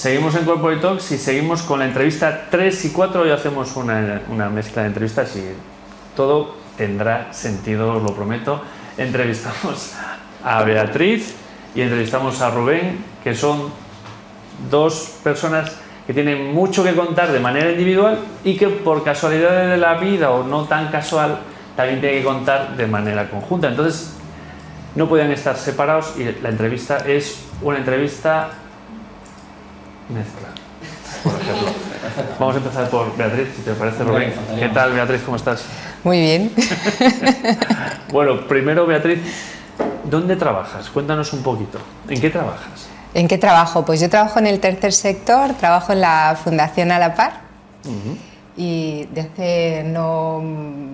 Seguimos en Corporate Talks y seguimos con la entrevista 3 y 4. Hoy hacemos una, mezcla de entrevistas y todo tendrá sentido, os lo prometo. Entrevistamos a Beatriz y entrevistamos a Rubén, que son dos personas que tienen mucho que contar de manera individual y que por casualidad de la vida o no tan casual también tienen que contar de manera conjunta. Entonces, no podían estar separados y la entrevista es una entrevista mezcla, por ejemplo. Vamos a empezar por Beatriz, si te parece, Rubén. ¿Qué tal, Beatriz? ¿Cómo estás? Muy bien. Bueno, primero, Beatriz, ¿dónde trabajas? Cuéntanos un poquito. ¿En qué trabajas? ¿En qué trabajo? Pues yo trabajo en el tercer sector, trabajo en la Fundación A la Par y de hace no,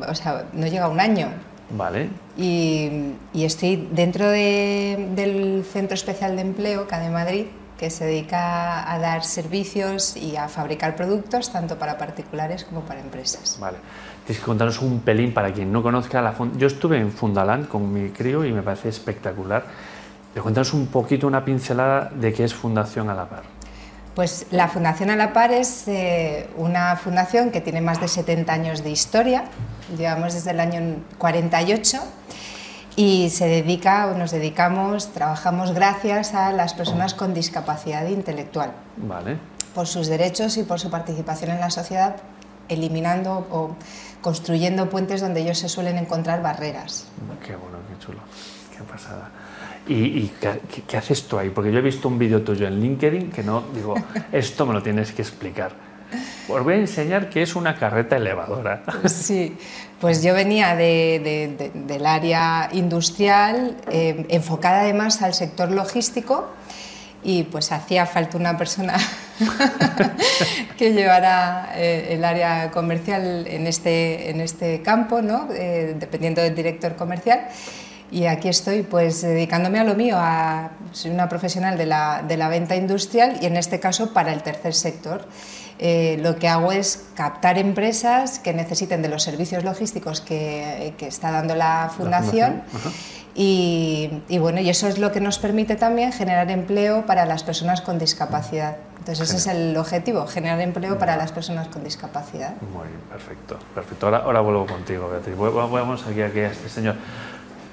o sea, no llega un año. Vale. Y, y estoy dentro de- del Centro Especial de Empleo, CADE Madrid, que se dedica a dar servicios y a fabricar productos tanto para particulares como para empresas. Vale. Tienes que contarnos un pelín para quien no conozca la Yo estuve en Fundaland con mi crío y me parece espectacular. Pero cuéntanos un poquito, una pincelada de qué es Fundación a la Par. Pues la Fundación A la Par es eh, una fundación que tiene más de 70 años de historia, llevamos desde el año 48 y se dedica, o nos dedicamos, trabajamos gracias a las personas con discapacidad intelectual, Vale. por sus derechos y por su participación en la sociedad, eliminando o construyendo puentes donde ellos se suelen encontrar barreras. Qué bueno, qué chulo. Qué pasada. ¿Y, y qué, qué- haces tú ahí? Porque yo he visto un vídeo tuyo en LinkedIn que no, digo, esto me lo tienes que explicar. Os voy a enseñar que es una carreta elevadora. Sí, pues yo venía de- de- de- del área industrial, eh, enfocada además al sector logístico y pues hacía falta una persona que llevara eh, el área comercial en este, en este campo, ¿no? Eh, dependiendo del director comercial. Y aquí estoy pues dedicándome a lo mío, a, soy una profesional de la, de la venta industrial y en este caso para el tercer sector. Eh, lo que hago es captar empresas que necesiten de los servicios logísticos que, que está dando la fundación, fundación, y, y bueno, y eso es lo que nos permite también generar empleo para las personas con discapacidad. Entonces ese es el objetivo, generar empleo para las personas con discapacidad. Muy bien, perfecto. Perfecto. Ahora, ahora vuelvo contigo, Beatriz. Vamos aquí, aquí a este señor.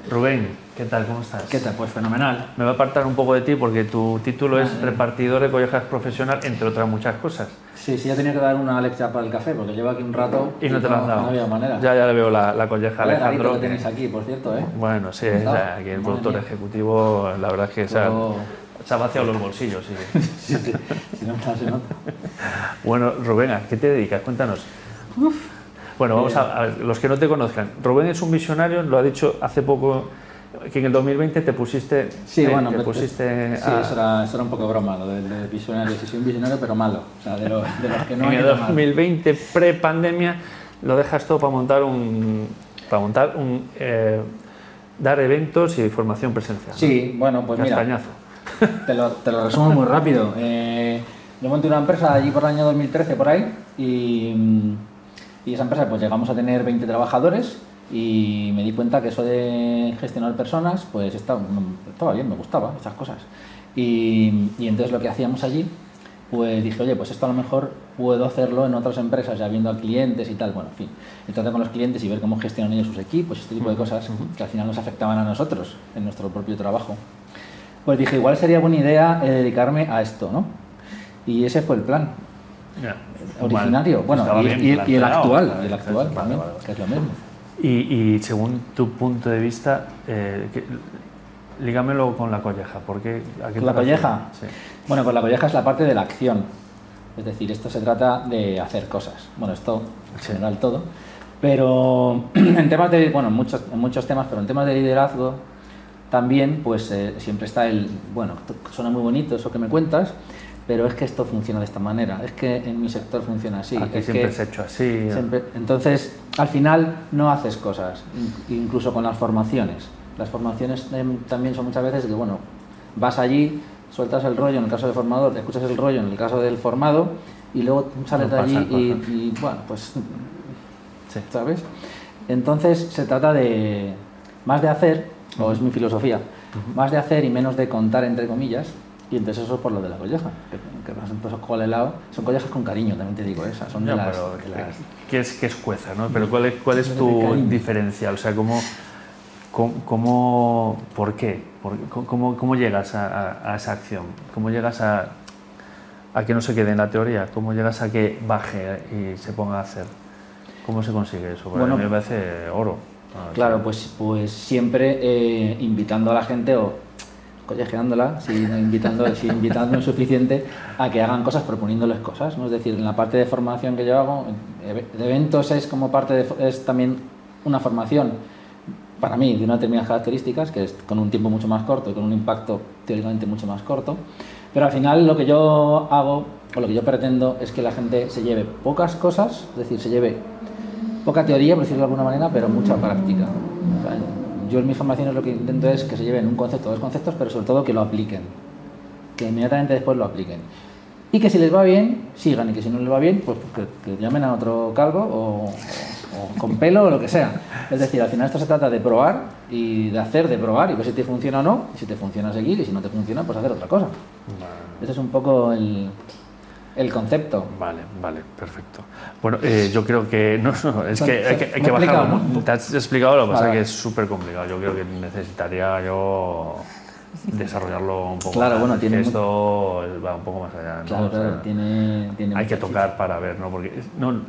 Rubén, ¿qué tal? ¿Cómo estás? ¿Qué tal? Pues fenomenal. Me va a apartar un poco de ti porque tu título es repartidor de collejas profesional, entre otras muchas cosas. Sí, sí, ya tenía que dar una lección para el café porque llevo aquí un rato Y no te dado. No había manera. Ya, ya le veo la, la colleja a Alejandro. que tenéis aquí, por cierto, ¿eh? Bueno, sí, ¿Cómo o está? sea, aquí el Madre productor mía. ejecutivo, la verdad es que se ha, Todo- se ha vaciado los bolsillos. sí. Sí, sí. Si no, se nota. Bueno, Rubén, ¿a qué te dedicas? Cuéntanos. Bueno, vamos a, a ver, los que no te conozcan. Rubén es un visionario, lo ha dicho hace poco, que en el 2020 te pusiste... Sí, eh, bueno, te me- pusiste sí, a- eso, era, eso era un poco broma, lo del del visionario. Sí, soy un visionario, pero malo. O sea, de, lo- de los que no en el nada mal. 2020, pre-pandemia, lo dejas todo para montar un... Para montar un... eh, dar eventos y formación presencial. Sí, bueno, pues mira, Castañazo. te lo, te lo resumo muy rápido. Eh, yo monté una empresa allí por el año 2013, por ahí, y, mm, y esa empresa pues llegamos a tener 20 trabajadores y me di cuenta que eso de gestionar personas pues estaba, estaba bien, me gustaba, estas cosas. Y, y entonces lo que hacíamos allí, pues dije, oye, pues esto a lo mejor puedo hacerlo en otras empresas, ya viendo a clientes y tal, bueno, en fin, y tratar con los clientes y ver cómo gestionan ellos sus equipos, este tipo de cosas que al final nos afectaban a nosotros en nuestro propio trabajo. Pues dije, igual sería buena idea eh, dedicarme a esto, ¿no? Y ese fue el plan Originario. Bueno, y, bien y- y el actual, el actual Vale, también, vale, vale. que es lo mismo. Y, y según tu punto de vista, eh, que- lígamelo con la colleja. Porque, ¿a qué ¿Con la colleja? Sí. Bueno, pues la colleja es la parte de la acción. Es decir, esto se trata de hacer cosas. Bueno, esto en Sí. general todo. Pero en temas de, bueno, en muchos, en muchos temas, pero en temas de liderazgo también, pues eh, siempre está el, bueno, suena muy bonito eso que me cuentas, pero es que esto funciona de esta manera. Es que en mi sector funciona así. Aquí es siempre que- se ha hecho así. Siempre- entonces, al final no haces cosas, in- incluso con las formaciones. Las formaciones em, también son muchas veces que, bueno, vas allí, sueltas el rollo en el caso del formador, escuchas el rollo en el caso del formado y luego sales No de allí y, bueno, pues, Sí. ¿sabes? Entonces se trata de más de hacer, o es mi filosofía, más de hacer y menos de contar, entre comillas, Y entonces eso es por lo de la colleja, que, que ejemplo, esos cola helado son collejas con cariño, también te digo esas, son de Ya, las, pero de las- ¿qué es, qué es cueza? ¿no? Pero ¿cuál es, cuál es tu diferencial? O sea, ¿cómo, cómo, cómo- por qué? ¿Por? ¿Cómo, cómo llegas a, a- a esa acción? ¿Cómo llegas a, a que no se quede en la teoría? ¿Cómo llegas a que baje y se ponga a hacer? ¿Cómo se consigue eso? Bueno, a mí me parece oro. Claro, pues, pues siempre eh, invitando a la gente o collejeándola, si invitando, si invitando es suficiente, a que hagan cosas proponiéndoles cosas. ¿no? Es decir, en la parte de formación que yo hago, de eventos es como parte de, es también una formación para mí de unas determinadas características, que es con un tiempo mucho más corto y con un impacto teóricamente mucho más corto. Pero al final lo que yo hago o lo que yo pretendo es que la gente se lleve pocas cosas, es decir, se lleve poca teoría, por decirlo de alguna manera, pero mucha práctica. Yo en mis formaciones lo que intento es que se lleven un concepto dos conceptos, pero sobre todo que lo apliquen. Que inmediatamente después lo apliquen. Y que si les va bien, sigan. Y que si no les va bien, pues que, que llamen a otro calvo o, o- o con pelo o lo que sea. Es decir, al final esto se trata de probar y de hacer, de probar y ver si te funciona o no. Y si te funciona, seguir. Y si no te funciona, pues hacer otra cosa. Ese es un poco el, el concepto. Vale, vale, perfecto. Bueno, eh, yo creo que. No, no, es que hay que, hay que bajarlo. ¿no? Te has explicado, lo que pasa Vale. que es súper complicado. Yo creo que necesitaría yo desarrollarlo un poco Claro, más. bueno, tiene que esto va un poco más allá. ¿no? Claro, O sea, claro, tiene, tiene hay que tocar para ver, ¿no? Porque no,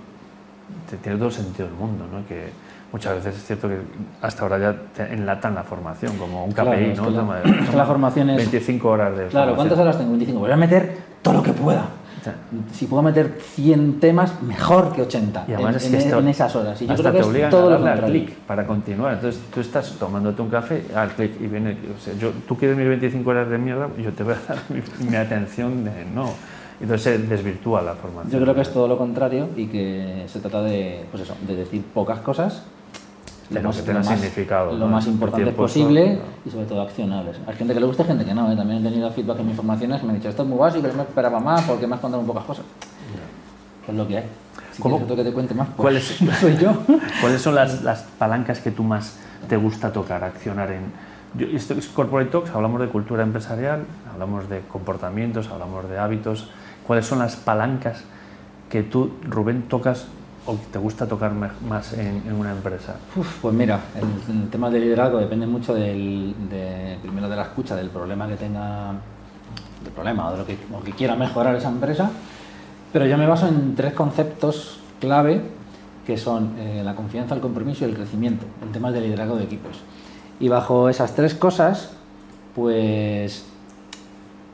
tiene todo el sentido del mundo, ¿no? Que muchas veces es cierto que hasta ahora ya te enlatan la formación, como un KPI, Claro, es ¿no? la- es que la formación es- 25 horas de Claro, ¿cuántas formación. horas tengo? 25. Voy a meter todo lo que pueda. Ya. Si puedo meter 100 temas, mejor que 80 Y además en, es que en- esto- en esas horas. Y yo hasta creo que te es obligan todo a lo darle al clic para continuar. Entonces tú estás tomándote un café, al clic y viene. O sea, yo, tú quieres mis 25 horas de mierda, yo te voy a dar mi, mi atención de no. Entonces se desvirtúa la formación. Yo creo que es todo lo contrario y que se trata de, pues eso, de decir pocas cosas, Pero que tengan significado, lo ¿no? más importante posible y sobre todo accionables. Hay gente que le gusta y gente que no. ¿eh? También he tenido feedback en mis formaciones que me han dicho esto es muy básico, yo me esperaba más porque me has contado muy pocas cosas. Es lo que hay. Si ¿Cómo- que te cuente más, ¿Cuál pues es- soy yo. ¿Cuáles son las, las palancas que tú más te gusta tocar, accionar en... Yo, esto es Corporate Talks, hablamos de cultura empresarial, hablamos de comportamientos, hablamos de hábitos. ¿Cuáles son las palancas que tú, Rubén, tocas o te gusta tocar más en, una empresa? Pues mira, el, tema del liderazgo depende mucho del, de, primero de la escucha, del problema que tenga, del problema o de lo que quiera mejorar esa empresa, pero yo me baso en tres conceptos clave que son eh, la confianza, el compromiso y el crecimiento en temas de liderazgo de equipos. Y bajo esas tres cosas, pues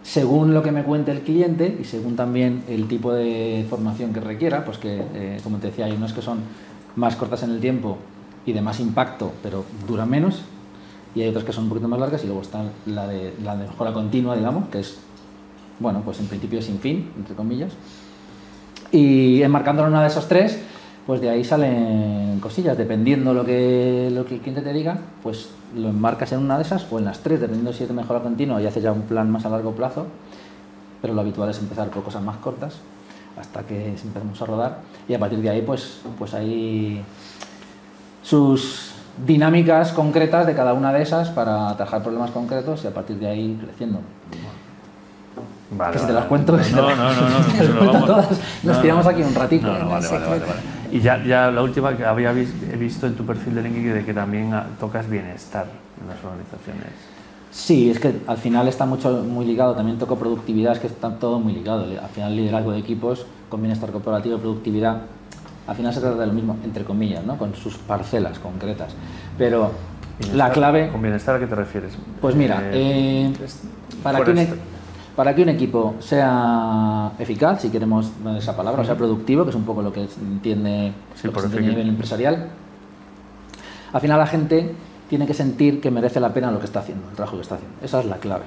según lo que me cuente el cliente y según también el tipo de formación que requiera, pues que, eh, como te decía, hay unas que son más cortas en el tiempo y de más impacto, pero duran menos, y hay otras que son un poquito más largas, y luego está la de, la de mejora continua, digamos, que es, bueno, pues en principio sin fin, entre comillas. Y enmarcándolo en una de esos tres, pues de ahí salen cosillas, dependiendo lo que, lo que el cliente te diga, pues lo enmarcas en una de esas o en las tres, dependiendo si es de mejora continua y haces ya un plan más a largo plazo, pero lo habitual es empezar por cosas más cortas hasta que empecemos a rodar y a partir de ahí pues, pues hay sus dinámicas concretas de cada una de esas para atajar problemas concretos y a partir de ahí creciendo. Vale, Que si te vale. las cuento, que si te No, las- no, no, no, nos no, tiramos aquí un ratito. No, vale, vale, vale. Y ya, ya la última que había vis- he visto en tu perfil de LinkedIn de que también tocas bienestar en las organizaciones. Sí, es que al final está mucho, muy ligado, también toco productividad, es que está todo muy ligado. Al final liderazgo de equipos con bienestar corporativo productividad, al final se trata de lo mismo, entre comillas, ¿no? con sus parcelas concretas. Pero la clave, ¿Con bienestar a qué te refieres? pues mira, Eh, eh, para, que para que un equipo sea eficaz, si queremos esa palabra, o sea productivo, que es un poco lo que entiende, Sí, lo que por se entiende a nivel empresarial, al final la gente tiene que sentir que merece la pena lo que está haciendo, el trabajo que está haciendo. Esa es la clave.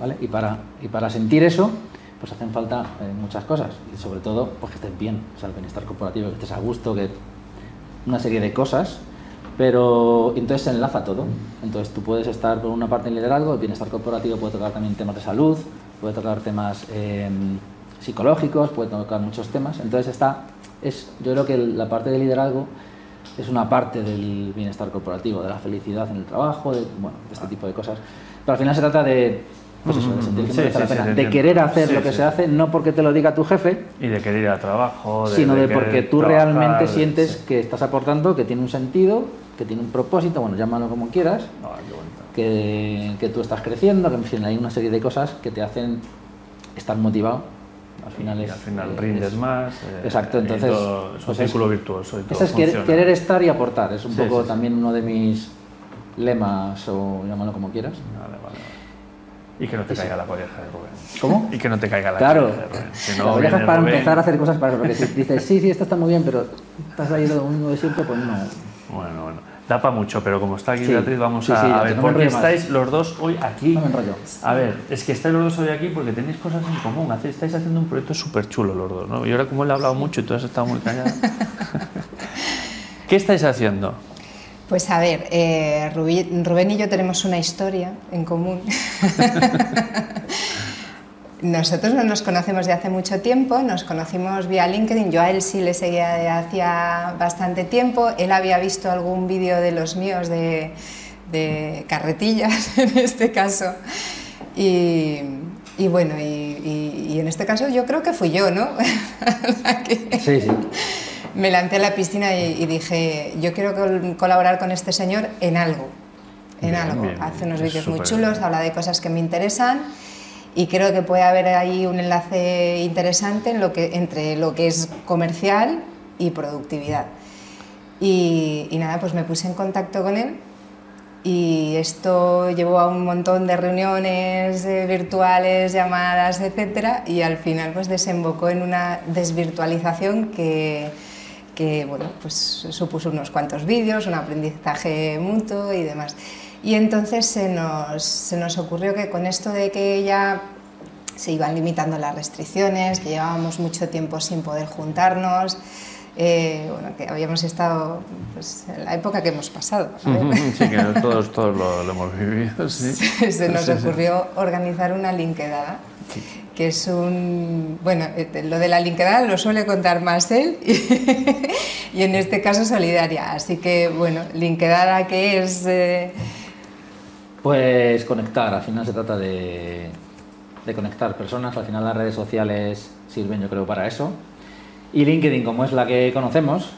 ¿vale? Y, para, y para sentir eso, pues hacen falta eh, muchas cosas. Y sobre todo, pues que estés bien, o sea, el bienestar corporativo, que estés a gusto, que una serie de cosas. Pero entonces se enlaza todo. Entonces tú puedes estar por una parte en liderazgo, el bienestar corporativo puede tocar también temas de salud, puede tocar temas eh, psicológicos, puede tocar muchos temas. Entonces está, es, yo creo que la parte de liderazgo es una parte del bienestar corporativo, de la felicidad en el trabajo, de, bueno, de este tipo de cosas. Pero al final se trata de pues eso, de sentir que Sí, merece la sí, sí, pena, te de entiendo. querer hacer lo que se hace, no porque te lo diga tu jefe, Y de querer ir al trabajo. sino de, porque tú trabajar, realmente sientes que estás aportando, que tiene un sentido, que tiene un propósito, bueno, llámalo como quieras, Ah, que, que tú estás creciendo, que en fin, hay una serie de cosas que te hacen estar motivado. Al final Y es, al final eh, rindes es- más. eh, Exacto, y entonces, todo- es un pues es- círculo virtuoso. Y todo Ese es querer, querer estar y aportar, es un Sí, poco sí, sí. también uno de mis lemas o llámalo como quieras. Vale, vale, vale. Y que no te caiga la colleja de Rubén. ¿Cómo? Y que no te caiga la Claro, colleja de Rubén. Si la no, viene para Rubén- empezar a hacer cosas para eso, porque si dices, sí, sí, esto está muy bien, pero estás ahí lo mismo de siempre, pues no. Bueno, bueno. Da para mucho, pero como está aquí Sí, Beatriz, vamos sí, a, sí, a ya, ver no por qué más. estáis los dos hoy aquí. No me enrollo. A ver, es que estáis los dos hoy aquí porque tenéis cosas en común. Estáis haciendo un proyecto súper chulo los dos, ¿no? Y ahora como él ha hablado mucho y tú has estado muy callado. ¿Qué estáis haciendo? Pues a ver, eh, Rubí- Rubén y yo tenemos una historia en común. Nosotros no nos conocemos de hace mucho tiempo, nos conocimos vía LinkedIn, yo a él sí le seguía de hacía bastante tiempo, él había visto algún vídeo de los míos de, de carretillas en este caso, y, y bueno, y, y- y en este caso yo creo que fui yo, ¿no? Sí, sí. me lancé a la piscina y, dije, yo quiero col- colaborar con este señor en algo, en Bien, algo. bien, Hace unos vídeos muy chulos, bien. habla de cosas que me interesan y creo que puede haber ahí un enlace interesante en lo que, entre lo que es comercial y productividad. Y, y nada, pues me puse en contacto con él y esto llevó a un montón de reuniones eh, virtuales, llamadas, etcétera, y al final pues desembocó en una desvirtualización que, que bueno, pues supuso unos cuantos vídeos, un aprendizaje mutuo y demás. Y entonces se nos, se nos ocurrió que con esto de que ya se iban limitando las restricciones, que llevábamos mucho tiempo sin poder juntarnos, eh, bueno, que habíamos estado pues, en la época que hemos pasado. Sí, que todos, todos lo, lo hemos vivido, sí. se nos Sí, sí. ocurrió organizar una linkedada, que es un... Bueno, eh, lo de la linkedada lo suele contar más él y, en este caso solidaria. Así que, bueno, linkedada que es... eh, Pues conectar, al final se trata de, de conectar personas, al final las redes sociales sirven yo creo para eso. Y LinkedIn, como es la que conocemos,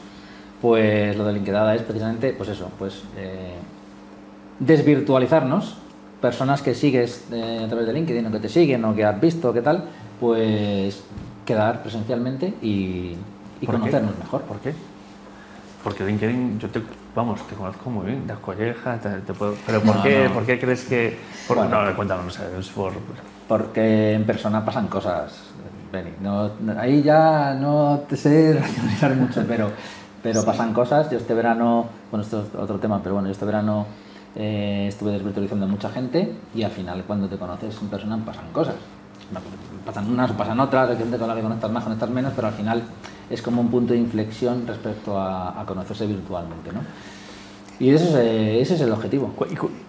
pues lo de LinkedIn es precisamente, pues eso, pues eh, desvirtualizarnos, personas que sigues eh, a través de LinkedIn o que te siguen o que has visto, qué tal, pues quedar presencialmente y, y conocernos mejor. ¿Por qué? Porque LinkedIn, yo te, vamos, te conozco muy bien, das collejas, te, te puedo- pero ¿por No, qué, no. ¿por qué crees que...? Por, Bueno. no, cuéntanos, no sé, es por... Porque en persona pasan cosas, Beni. No, no- ahí ya no te sé racionalizar mucho, pero, pero pasan cosas. Yo este verano, bueno, esto es otro tema, pero bueno, yo este verano eh, estuve desvirtualizando a mucha gente y al final cuando te conoces en persona pasan cosas. Pasan unas o pasan otras, hay gente con la que conectas más, conectas menos, pero al final es como un punto de inflexión respecto a, a conocerse virtualmente, ¿no? Y ese es, eh, ese es el objetivo.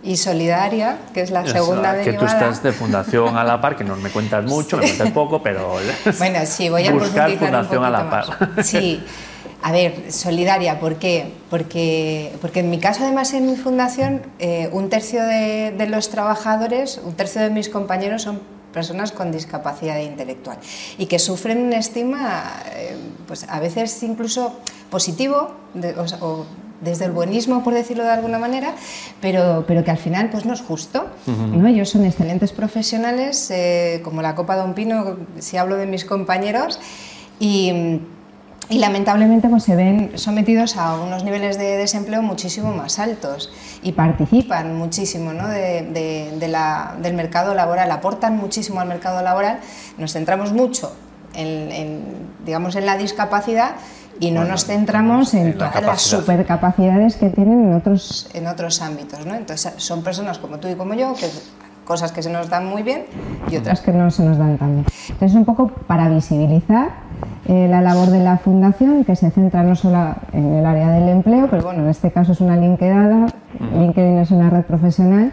Y solidaria, que es la Eso, segunda que tú estás de fundación a la par, que no me cuentas mucho, me cuentas poco, pero... Bueno, sí, voy a Buscar fundación un a la poquito par. más. Sí, a ver, solidaria, ¿por qué? Porque, porque en mi caso, además, en mi fundación, eh, un tercio de, de los trabajadores, un tercio de mis compañeros son personas con discapacidad intelectual y que sufren un estigma, eh, pues a veces incluso positivo, de- o, desde el buenismo, por decirlo de alguna manera, pero, pero que al final pues no es justo. ¿no? Ellos son excelentes profesionales, eh, como la Copa de un Pino, si hablo de mis compañeros, y, y lamentablemente pues, se ven sometidos a unos niveles de desempleo muchísimo más altos y participan muchísimo ¿no? de, de- de la- del mercado laboral, aportan muchísimo al mercado laboral. Nos centramos mucho en, en, digamos, en la discapacidad y no Bueno, nos centramos en, en la todas las capacidad. supercapacidades que tienen en otros, en otros ámbitos. ¿no? Entonces son personas como tú y como yo, que cosas que se nos dan muy bien y otras que no se nos dan tan bien. Entonces un poco para visibilizar eh, la labor de la fundación, que se centra no solo en el área del empleo, pero bueno, en este caso es una linkedada, LinkedIn es una red profesional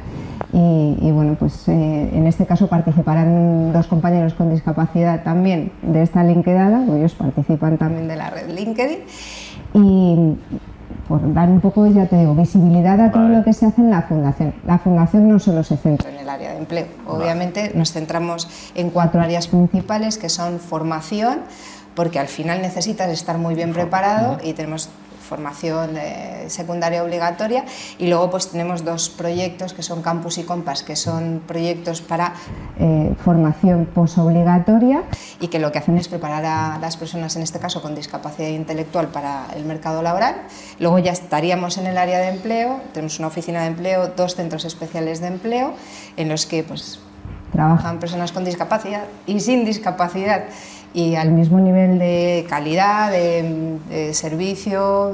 y, y, bueno, pues eh, en este caso participarán dos compañeros con discapacidad también de esta linkedada, ellos participan también de la red LinkedIn y, por dar un poco, ya te digo, visibilidad a todo lo que se hace en la fundación. La fundación no solo se centra en el área de empleo, obviamente nos centramos en cuatro áreas principales que son formación, porque al final necesitas estar muy bien preparado y tenemos formación eh, secundaria obligatoria y luego pues tenemos dos proyectos que son Campus y Compass, que son proyectos para eh, formación posobligatoria y que lo que hacen es preparar a las personas, en este caso con discapacidad intelectual, para el mercado laboral. Luego ya estaríamos en el área de empleo, tenemos una oficina de empleo, dos centros especiales de empleo en los que pues trabajan personas con discapacidad y sin discapacidad y al mismo nivel de calidad, de, servicio,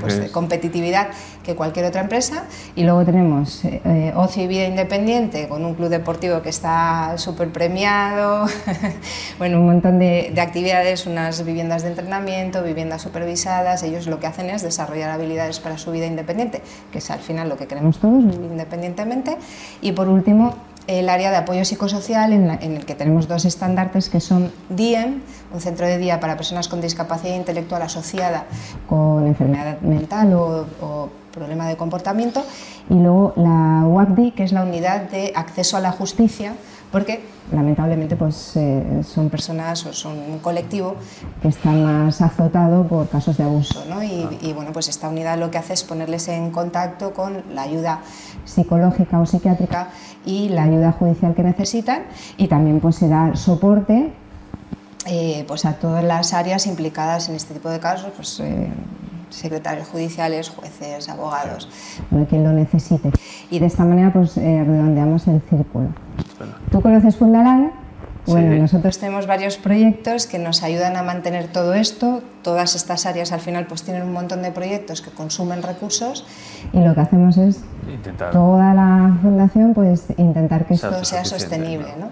pues, de, competitividad que cualquier otra empresa. Y luego tenemos eh, Ocio y Vida Independiente con un club deportivo que está súper premiado, bueno, un montón de, actividades, unas viviendas de entrenamiento, viviendas supervisadas. Ellos lo que hacen es desarrollar habilidades para su vida independiente, que es al final lo que queremos todos, vivir independientemente. Y por último, el área de apoyo psicosocial en, el que tenemos dos estandartes que son DIEM, un centro de día para personas con discapacidad intelectual asociada con enfermedad mental o, problema de comportamiento, y luego la UACDI, que es la unidad de acceso a la justicia, porque lamentablemente pues, eh, son personas o son un colectivo que están más azotado por casos de abuso. ¿no? Y, y, bueno, pues esta unidad lo que hace es ponerles en contacto con la ayuda psicológica o psiquiátrica y la ayuda judicial que necesitan y también pues se da soporte eh, pues a todas las áreas implicadas en este tipo de casos, pues, eh, secretarios judiciales, jueces, abogados, para quien lo necesite. Y de esta manera pues eh, redondeamos el círculo. ¿Tú conoces Fundalan? Bueno, nosotros tenemos varios proyectos que nos ayudan a mantener todo esto. Todas estas áreas al final pues tienen un montón de proyectos que consumen recursos y lo que hacemos es toda la fundación pues intentar que esto sea sostenible. ¿no?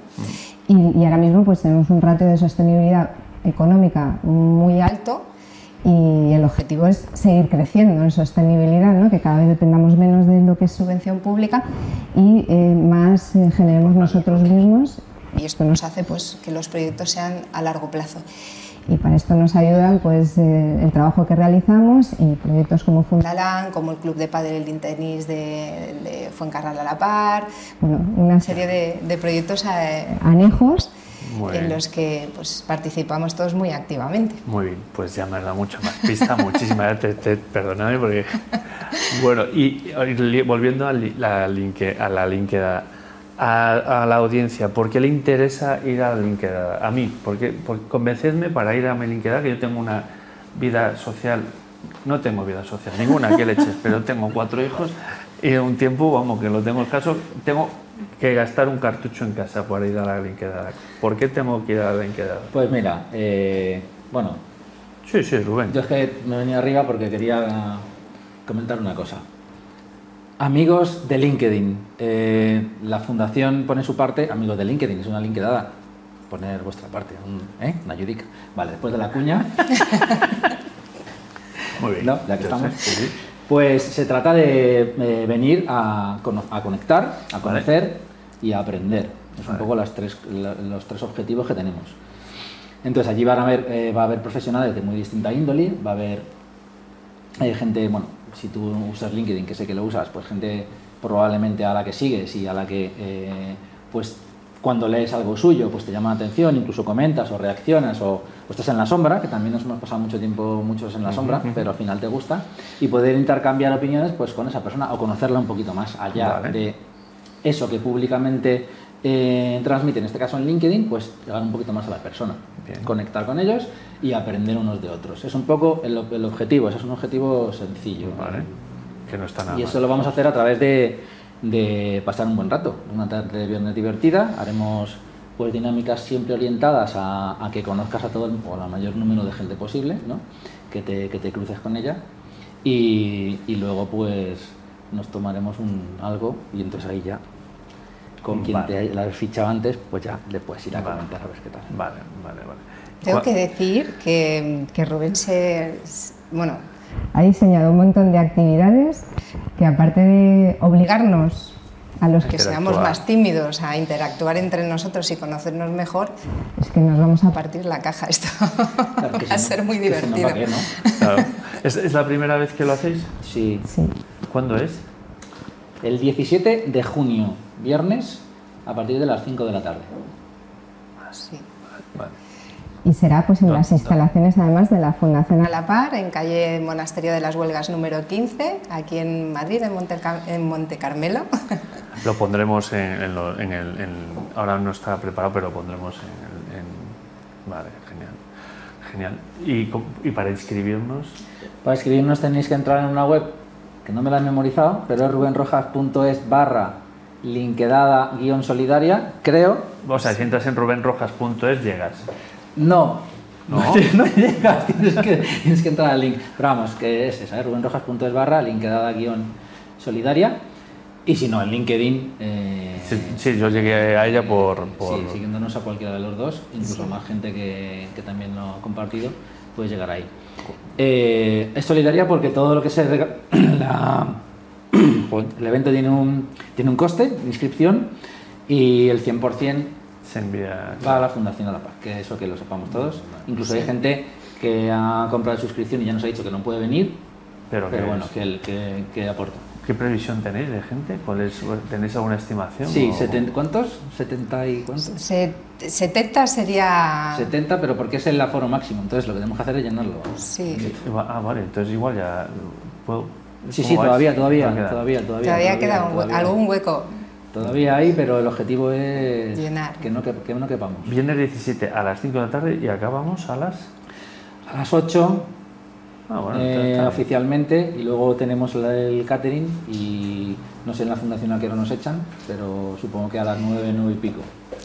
Y, ahora mismo pues tenemos un ratio de sostenibilidad económica muy alto y el objetivo es seguir creciendo en sostenibilidad, ¿no? que cada vez dependamos menos de lo que es subvención pública y eh, más eh, generemos nosotros mismos y esto nos hace pues, que los proyectos sean a largo plazo. Y para esto nos ayudan pues, eh, el trabajo que realizamos y proyectos como Fundalán, como el Club de Padel y Tenis de, de Fuencarral a la Par, bueno, una serie de, de proyectos eh, anejos en los que pues, participamos todos muy activamente. Muy bien, pues ya me has dado mucha más pista, muchísimas gracias, perdóname porque... Bueno, y, volviendo a la, link, a la LinkedIn a, la audiencia? ¿Por qué le interesa ir a LinkedIn? A mí, porque, convencedme para ir a mi LinkedIn, que yo tengo una vida social, no tengo vida social, ninguna que leches, pero tengo cuatro hijos y un tiempo, vamos, que lo tengo el caso, tengo que gastar un cartucho en casa para ir a la LinkedIn. ¿Por qué tengo que ir a la LinkedIn? Pues mira, eh, bueno. Sí, sí, Rubén. Yo es que me venía arriba porque quería comentar una cosa. Amigos de LinkedIn. Eh, la fundación pone su parte, amigos de LinkedIn, es una linkedada. Poner vuestra parte, ¿eh? una ayudica. Vale, después de la cuña. Muy bien. Ya que estamos. Pues se trata de venir a, conectar, a conocer y a aprender. Es un poco las tres, los tres objetivos que tenemos. Entonces allí van a haber, eh, va a haber profesionales de muy distinta índole, va a haber gente, bueno, si tú usas LinkedIn, que sé que lo usas, pues gente probablemente a la que sigues y a la que, eh, pues cuando lees algo suyo, pues te llama la atención, incluso comentas o reaccionas o, estás en la sombra, que también nos hemos pasado mucho tiempo muchos en la sombra, pero al final te gusta, y poder intercambiar opiniones pues con esa persona o conocerla un poquito más allá de eso que públicamente eh, transmite, en este caso en LinkedIn, pues llegar un poquito más a la persona, conectar con ellos y aprender unos de otros. Es un poco el, objetivo, ese es un objetivo sencillo. Que no está nada y eso lo vamos a hacer a través de, de, pasar un buen rato, una tarde de viernes divertida, haremos pues dinámicas siempre orientadas a, a que conozcas a todo el, o al mayor número de gente posible, ¿no? que, te, que te cruces con ella y, y luego pues nos tomaremos un, algo y entonces ahí ya con quien te la has fichado antes, pues ya le puedes ir a comentar a ver qué tal. Vale, vale, vale. Tengo que decir que, que Rubén se, bueno, ha diseñado un montón de actividades que aparte de obligarnos a los que seamos más tímidos a interactuar entre nosotros y conocernos mejor, es que nos vamos a partir la caja esto. va a ser muy divertido. ¿Es, es la primera vez que lo hacéis? Sí. Sí. ¿Cuándo es? El 17 de junio, viernes, a partir de las 5 de la tarde. sí. Vale. Y será pues en ¿Dónde- las instalaciones además de la Fundación A la Par, en calle Monasterio de las Huelgas número 15, aquí en Madrid, en Monte, Car- en Monte Carmelo. Lo pondremos en, en lo- en el. en- ahora no está preparado, pero lo pondremos en. en- vale, genial. Genial. ¿Y, para inscribirnos? Para escribirnos tenéis que entrar en una web que no me la he memorizado, pero es rubenrojas.es barra linkedada guion solidaria, creo. O sea, si entras en rubenrojas.es llegas. No. ¿No? no llegas, tienes que, tienes que entrar al link. Pero vamos, que es esa, ¿eh? rubenrojas.es barra linkedada guion solidaria. Y si no, en LinkedIn, eh, Sí, sí, yo llegué a ella por. por- sí, siguiéndonos a cualquiera de los dos, incluso más gente que, que también lo ha compartido, puedes llegar ahí. Eh, es solidaria porque todo lo que se la- joder, el evento tiene un, tiene un coste de inscripción y el 100% se envía. va a la Fundación a la Paz, que eso que lo sepamos todos. Incluso hay gente que ha comprado la suscripción y ya nos ha dicho que no puede venir, Pero, pero bueno, es- que, el- que, que aporta. ¿Qué previsión tenéis de gente? ¿Cuál es, ¿Tenéis alguna estimación? Sí, o- seten- ¿cuántos? ¿70 y cuántos? Se- 70 sería... 70, pero porque es el aforo máximo, entonces lo que tenemos que hacer es llenarlo. Sí, Ah, vale, entonces igual ya. ¿puedo? Sí, ¿cómo sí, todavía, todavía, ¿Cómo queda? todavía, todavía. todavía queda un hue- todavía. algún hueco. Todavía hay, pero el objetivo es Llenar. Que, no, que, que no quepamos. Viernes 17 a las 5 de la tarde y acabamos a las. A las 8 Ah, bueno, eh, oficialmente y luego tenemos el catering y no sé en la fundación a qué hora nos echan, pero supongo que a las 9, 9 y pico.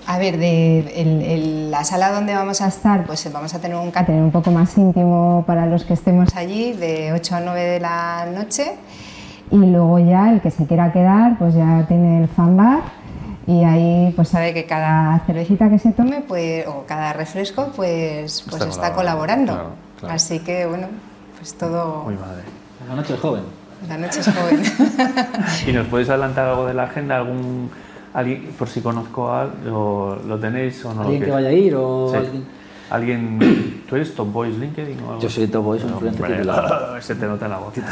A ver, de el- el- la sala donde vamos a estar, pues vamos a tener un catering un poco más íntimo para los que estemos allí, de 8 a 9 de la noche. Y luego ya el que se quiera quedar, pues ya tiene el fan bar y ahí pues sabe que cada cervecita que se tome, pues, o cada refresco, pues, pues Está está, colaborando, colaborando. claro, claro. Así que bueno, pues todo... Muy madre. La noche es joven. La noche es joven. ¿Y nos podéis adelantar algo de la agenda? ¿Algún, alguien, por si conozco a lo, lo tenéis o no? lo ¿Alguien que vaya a ir o Sí. alguien? ¿Alguien- ¿Tú eres Top Boys LinkedIn o algo? Yo soy Top Boys, un Hombre, influencer titular. Se te nota en la voz.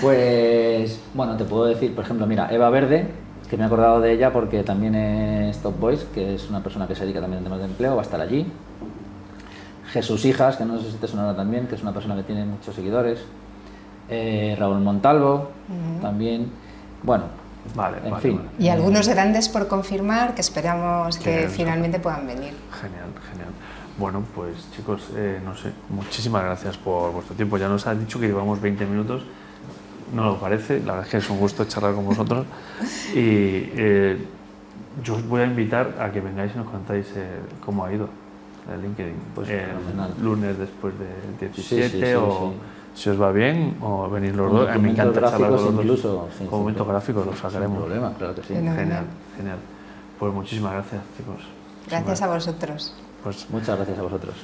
Pues bueno, te puedo decir, por ejemplo, mira, Eva Verde, que me he acordado de ella porque también es Top Boys, que es una persona que se dedica también a temas de empleo, va a estar allí. Jesús Hijas, que no sé si te sonará también, que es una persona que tiene muchos seguidores. Eh, Raúl Montalvo, también. Bueno, Vale, en vale, fin. vale. Y algunos grandes por confirmar que esperamos que finalmente puedan venir. Genial, genial. Bueno, pues chicos, eh, no sé, muchísimas gracias por vuestro tiempo. Ya nos han dicho que llevamos 20 minutos. No lo parece, la verdad es que es un gusto charlar con vosotros. Y eh, yo os voy a invitar a que vengáis y nos contáis eh, cómo ha ido el LinkedIn. Pues Eh, fenomenal. lunes después del 17 Sí, sí, sí, o sí. Si os va bien o venís los dos. A mí me encanta charlar con los dos. incluso, sí, con momentos gráficos los Sin sacaremos. problema, claro que sí. Fenomenal. Genial, genial. Pues muchísimas gracias, chicos. Gracias a vosotros. Pues Muchas gracias a vosotros.